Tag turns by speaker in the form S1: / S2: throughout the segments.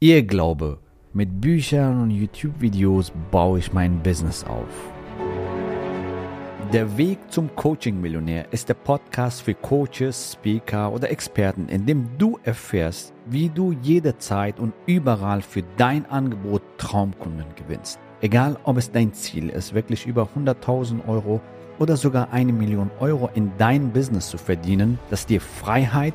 S1: Irrglaube. Mit Büchern und YouTube-Videos baue ich mein Business auf. Der Weg zum Coaching-Millionär ist der Podcast für Coaches, Speaker oder Experten, in dem du erfährst, wie du jederzeit und überall für dein Angebot Traumkunden gewinnst. Egal, ob es dein Ziel ist, wirklich über 100.000 Euro oder sogar eine Million Euro in dein Business zu verdienen, das dir Freiheit,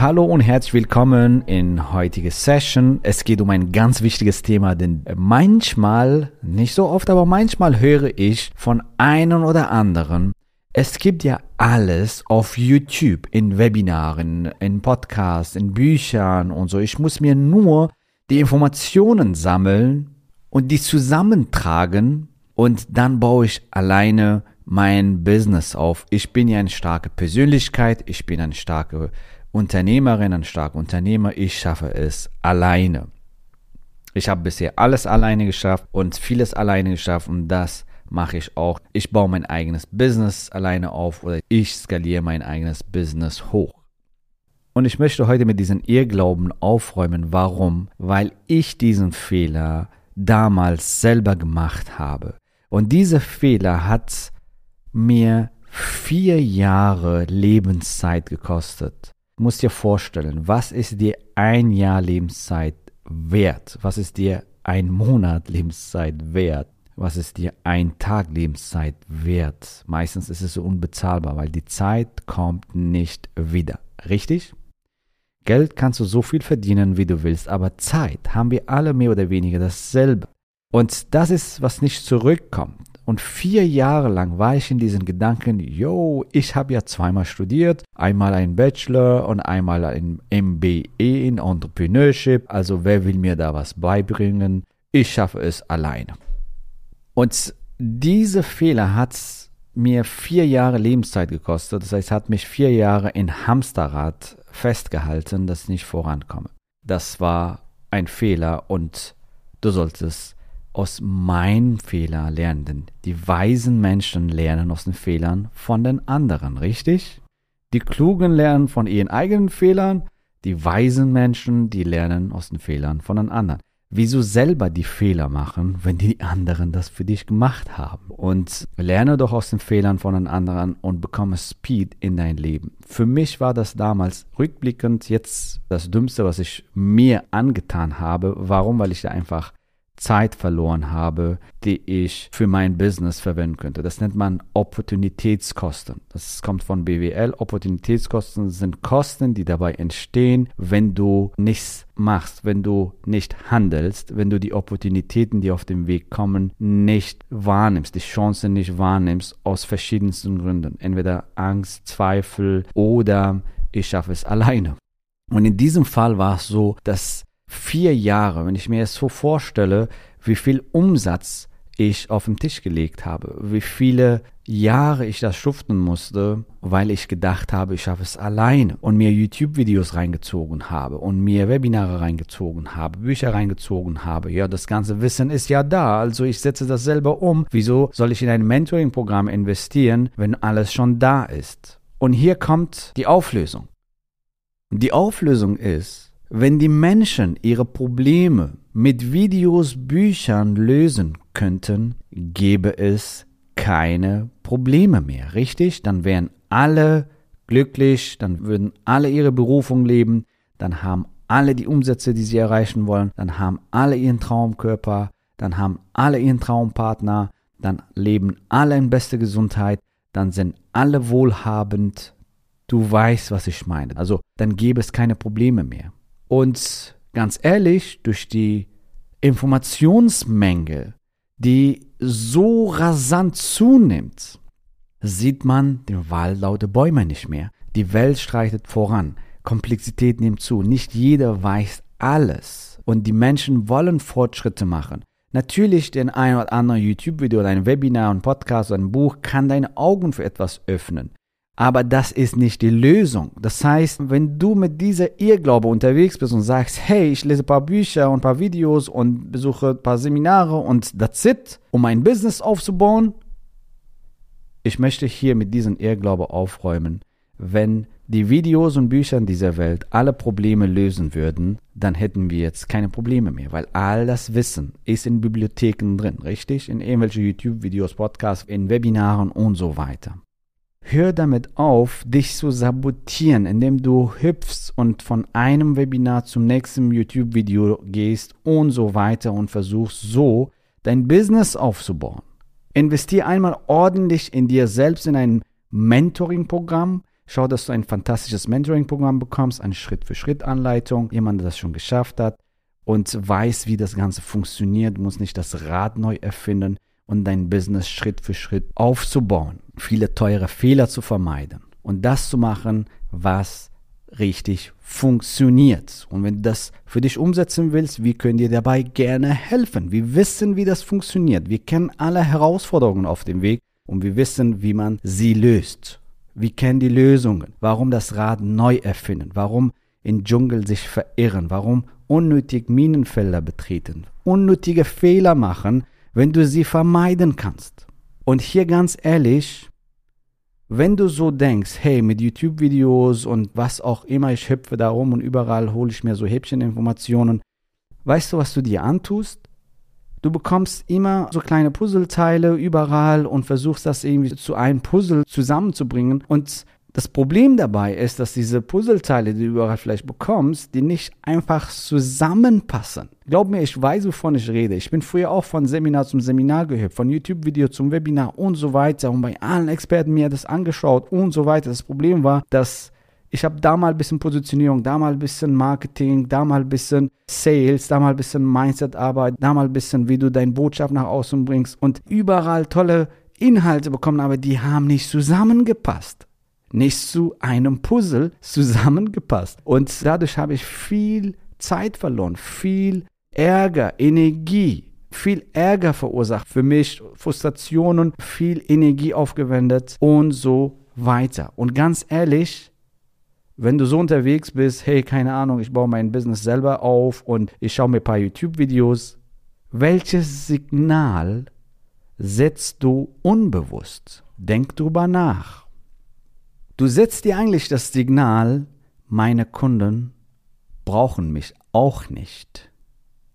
S1: Hallo und herzlich willkommen in heutige Session. Es geht um ein ganz wichtiges Thema, denn manchmal, nicht so oft, aber manchmal höre ich von einem oder anderen, es gibt ja alles auf YouTube, in Webinaren, in Podcasts, in Büchern und so. Ich muss mir nur die Informationen sammeln und die zusammentragen und dann baue ich alleine mein Business auf. Ich bin ja eine starke Persönlichkeit, ich bin eine starke Unternehmerin, ein starker Unternehmer, ich schaffe es alleine. Ich habe bisher alles alleine geschafft und vieles alleine geschafft und das mache ich auch. Ich baue mein eigenes Business alleine auf oder ich skaliere mein eigenes Business hoch. Und ich möchte heute mit diesen Irrglauben aufräumen. Warum? Weil ich diesen Fehler damals selber gemacht habe. Und dieser Fehler hat mir vier Jahre Lebenszeit gekostet musst dir vorstellen, was ist dir ein Jahr Lebenszeit wert? Was ist dir ein Monat Lebenszeit wert? Was ist dir ein Tag Lebenszeit wert? Meistens ist es so unbezahlbar, weil die Zeit kommt nicht wieder. Richtig? Geld kannst du so viel verdienen, wie du willst, aber Zeit haben wir alle mehr oder weniger dasselbe. Und das ist, was nicht zurückkommt. Und vier Jahre lang war ich in diesen Gedanken, yo, ich habe ja zweimal studiert, einmal ein Bachelor und einmal ein MBA in Entrepreneurship. Also wer will mir da was beibringen? Ich schaffe es alleine. Und diese Fehler hat mir vier Jahre Lebenszeit gekostet. Das heißt, hat mich vier Jahre in Hamsterrad festgehalten, dass ich nicht vorankomme. Das war ein Fehler und du solltest aus meinen Fehlern lernen. Denn die weisen Menschen lernen aus den Fehlern von den anderen, richtig? Die Klugen lernen von ihren eigenen Fehlern, die weisen Menschen, die lernen aus den Fehlern von den anderen. Wieso selber die Fehler machen, wenn die anderen das für dich gemacht haben? Und lerne doch aus den Fehlern von den anderen und bekomme Speed in dein Leben. Für mich war das damals rückblickend jetzt das Dümmste, was ich mir angetan habe. Warum? Weil ich da einfach Zeit verloren habe, die ich für mein Business verwenden könnte. Das nennt man Opportunitätskosten. Das kommt von BWL. Opportunitätskosten sind Kosten, die dabei entstehen, wenn du nichts machst, wenn du nicht handelst, wenn du die Opportunitäten, die auf dem Weg kommen, nicht wahrnimmst, die Chancen nicht wahrnimmst, aus verschiedensten Gründen. Entweder Angst, Zweifel oder ich schaffe es alleine. Und in diesem Fall war es so, dass vier Jahre, wenn ich mir es so vorstelle, wie viel Umsatz ich auf den Tisch gelegt habe, wie viele Jahre ich das schuften musste, weil ich gedacht habe, ich schaffe es alleine und mir YouTube-Videos reingezogen habe und mir Webinare reingezogen habe, Bücher reingezogen habe. Ja, das ganze Wissen ist ja da, also ich setze das selber um. Wieso soll ich in ein Mentoring-Programm investieren, wenn alles schon da ist? Und hier kommt die Auflösung. Die Auflösung ist, wenn die Menschen ihre Probleme mit Videos, Büchern lösen könnten, gäbe es keine Probleme mehr, richtig? Dann wären alle glücklich, dann würden alle ihre Berufung leben, dann haben alle die Umsätze, die sie erreichen wollen, dann haben alle ihren Traumkörper, dann haben alle ihren Traumpartner, dann leben alle in bester Gesundheit, dann sind alle wohlhabend. Du weißt, was ich meine. Also dann gäbe es keine Probleme mehr. Und ganz ehrlich, durch die Informationsmenge, die so rasant zunimmt, sieht man den Wald lauter Bäume nicht mehr. Die Welt streitet voran. Komplexität nimmt zu. Nicht jeder weiß alles. Und die Menschen wollen Fortschritte machen. Natürlich, den ein oder anderen YouTube-Video oder ein Webinar, ein Podcast oder ein Buch kann deine Augen für etwas öffnen. Aber das ist nicht die Lösung. Das heißt, wenn du mit dieser Irrglaube unterwegs bist und sagst, hey, ich lese ein paar Bücher und ein paar Videos und besuche ein paar Seminare und that's it, um ein Business aufzubauen, ich möchte hier mit diesem Irrglaube aufräumen. Wenn die Videos und Bücher in dieser Welt alle Probleme lösen würden, dann hätten wir jetzt keine Probleme mehr, weil all das Wissen ist in Bibliotheken drin, richtig? In irgendwelchen YouTube-Videos, Podcasts, in Webinaren und so weiter. Hör damit auf, dich zu sabotieren, indem du hüpfst und von einem Webinar zum nächsten YouTube-Video gehst und so weiter und versuchst so dein Business aufzubauen. Investier einmal ordentlich in dir selbst in ein Mentoring-Programm. Schau, dass du ein fantastisches Mentoring-Programm bekommst, eine Schritt-für-Schritt-Anleitung, jemand, der das schon geschafft hat und weiß, wie das Ganze funktioniert. Du musst nicht das Rad neu erfinden und dein Business Schritt für Schritt aufzubauen, viele teure Fehler zu vermeiden und das zu machen, was richtig funktioniert. Und wenn du das für dich umsetzen willst, wir können dir dabei gerne helfen. Wir wissen, wie das funktioniert. Wir kennen alle Herausforderungen auf dem Weg und wir wissen, wie man sie löst. Wir kennen die Lösungen. Warum das Rad neu erfinden? Warum im Dschungel sich verirren? Warum unnötig Minenfelder betreten? Unnötige Fehler machen, wenn du sie vermeiden kannst. Und hier ganz ehrlich, wenn du so denkst, hey, mit YouTube-Videos und was auch immer, ich hüpfe da rum und überall hole ich mir so Häppcheninformationen, weißt du, was du dir antust? Du bekommst immer so kleine Puzzleteile überall und versuchst das irgendwie zu einem Puzzle zusammenzubringen und das Problem dabei ist, dass diese Puzzleteile, die du überall vielleicht bekommst, die nicht einfach zusammenpassen. Glaub mir, ich weiß, wovon ich rede. Ich bin früher auch von Seminar zum Seminar gehüpft, von YouTube-Video zum Webinar und so weiter und bei allen Experten mir das angeschaut und so weiter. Das Problem war, dass ich habe da mal ein bisschen Positionierung, da mal ein bisschen Marketing, da mal ein bisschen Sales, da mal ein bisschen Mindset-Arbeit, da mal ein bisschen, wie du deine Botschaft nach außen bringst und überall tolle Inhalte bekommen, aber die haben nicht zusammengepasst nicht zu einem Puzzle zusammengepasst. Und dadurch habe ich viel Zeit verloren, viel Ärger, Energie, viel Ärger verursacht für mich, Frustrationen, viel Energie aufgewendet und so weiter. Und ganz ehrlich, wenn du so unterwegs bist, hey, keine Ahnung, ich baue mein Business selber auf und ich schaue mir ein paar YouTube-Videos, welches Signal setzt du unbewusst? Denk drüber nach. Du setzt dir eigentlich das Signal, meine Kunden brauchen mich auch nicht.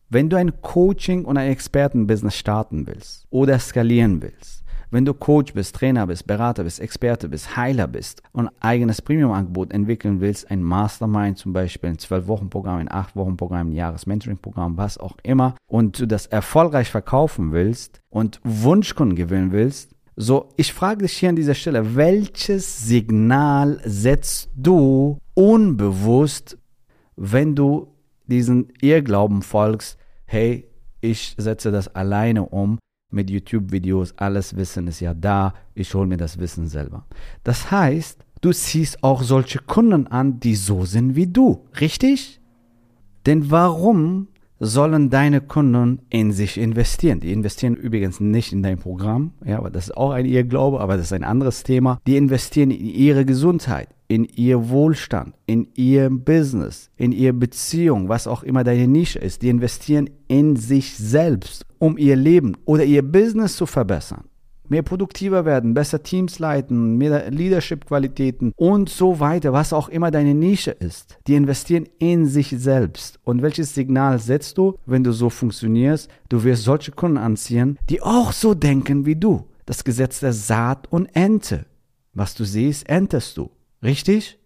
S1: Wenn du ein Coaching und ein Expertenbusiness starten willst oder skalieren willst, wenn du Coach bist, Trainer bist, Berater bist, Experte bist, Heiler bist und ein eigenes Premium-Angebot entwickeln willst, ein Mastermind zum Beispiel, ein 12-Wochen-Programm, ein 8-Wochen-Programm, ein Jahres-Mentoring-Programm, was auch immer, und du das erfolgreich verkaufen willst und Wunschkunden gewinnen willst, so, ich frage dich hier an dieser Stelle, welches Signal setzt du unbewusst, wenn du diesen Irrglauben folgst, hey, ich setze das alleine um mit YouTube-Videos, alles Wissen ist ja da, ich hole mir das Wissen selber. Das heißt, du ziehst auch solche Kunden an, die so sind wie du, richtig? Denn warum sollen deine Kunden in sich investieren. Die investieren übrigens nicht in dein Programm, ja, aber das ist auch ein Irrglaube, aber das ist ein anderes Thema. Die investieren in ihre Gesundheit, in ihr Wohlstand, in ihr Business, in ihre Beziehung, was auch immer deine Nische ist. Die investieren in sich selbst, um ihr Leben oder ihr Business zu verbessern mehr produktiver werden, besser Teams leiten, mehr Leadership-Qualitäten und so weiter, was auch immer deine Nische ist. Die investieren in sich selbst. Und welches Signal setzt du, wenn du so funktionierst? Du wirst solche Kunden anziehen, die auch so denken wie du. Das Gesetz der Saat und Ente. Was du siehst, erntest du. Richtig?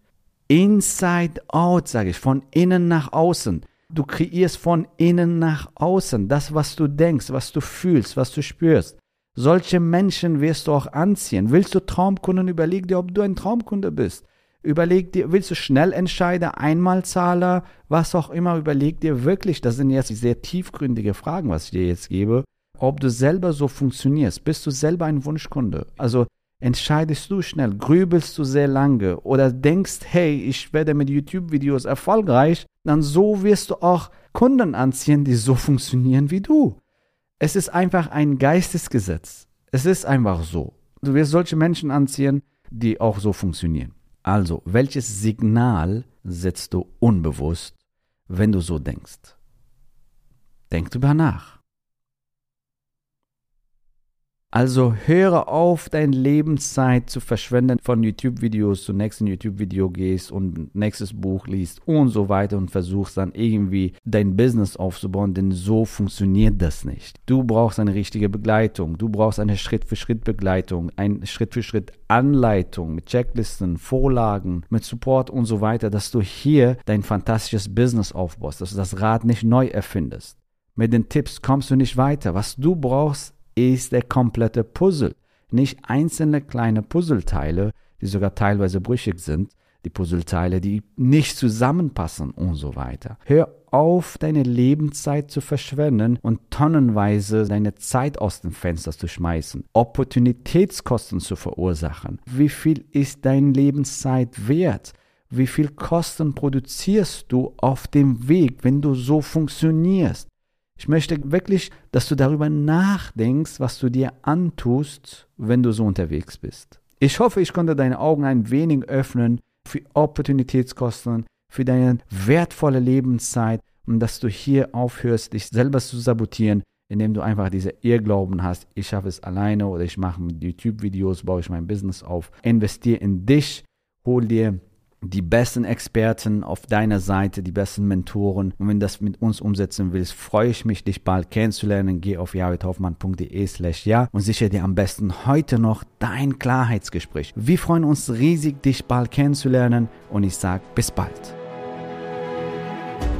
S1: Inside out, sage ich, von innen nach außen. Du kreierst von innen nach außen das, was du denkst, was du fühlst, was du spürst. Solche Menschen wirst du auch anziehen. Willst du Traumkunden, überleg dir, ob du ein Traumkunde bist. Überleg dir, willst du Schnellentscheider, Einmalzahler, was auch immer, überleg dir wirklich, das sind jetzt sehr tiefgründige Fragen, was ich dir jetzt gebe, ob du selber so funktionierst. Bist du selber ein Wunschkunde? Also entscheidest du schnell, grübelst du sehr lange oder denkst, hey, ich werde mit YouTube-Videos erfolgreich, dann so wirst du auch Kunden anziehen, die so funktionieren wie du. Es ist einfach ein Geistesgesetz. Es ist einfach so. Du wirst solche Menschen anziehen, die auch so funktionieren. Also, welches Signal setzt du unbewusst, wenn du so denkst? Denk drüber nach. Also höre auf, deine Lebenszeit zu verschwenden von YouTube-Videos zu nächsten YouTube-Video gehst und nächstes Buch liest und so weiter und versuchst dann irgendwie dein Business aufzubauen, denn so funktioniert das nicht. Du brauchst eine richtige Begleitung, du brauchst eine Schritt-für-Schritt-Begleitung, eine Schritt-für-Schritt-Anleitung mit Checklisten, Vorlagen, mit Support und so weiter, dass du hier dein fantastisches Business aufbaust, dass du das Rad nicht neu erfindest. Mit den Tipps kommst du nicht weiter. Was du brauchst, ist der komplette Puzzle. Nicht einzelne kleine Puzzleteile, die sogar teilweise brüchig sind, die Puzzleteile, die nicht zusammenpassen und so weiter. Hör auf, deine Lebenszeit zu verschwenden und tonnenweise deine Zeit aus dem Fenster zu schmeißen, Opportunitätskosten zu verursachen. Wie viel ist deine Lebenszeit wert? Wie viel Kosten produzierst du auf dem Weg, wenn du so funktionierst? Ich möchte wirklich, dass du darüber nachdenkst, was du dir antust, wenn du so unterwegs bist. Ich hoffe, ich konnte deine Augen ein wenig öffnen für Opportunitätskosten, für deine wertvolle Lebenszeit und dass du hier aufhörst, dich selber zu sabotieren, indem du einfach diese Irrglauben hast, ich schaffe es alleine oder ich mache YouTube-Videos, baue ich mein Business auf. Investiere in dich, hol dir die besten Experten auf deiner Seite, die besten Mentoren. Und wenn du das mit uns umsetzen willst, freue ich mich, dich bald kennenzulernen. Geh auf javidhoffmann.de slash ja und sichere dir am besten heute noch dein Klarheitsgespräch. Wir freuen uns riesig, dich bald kennenzulernen und ich sage bis bald.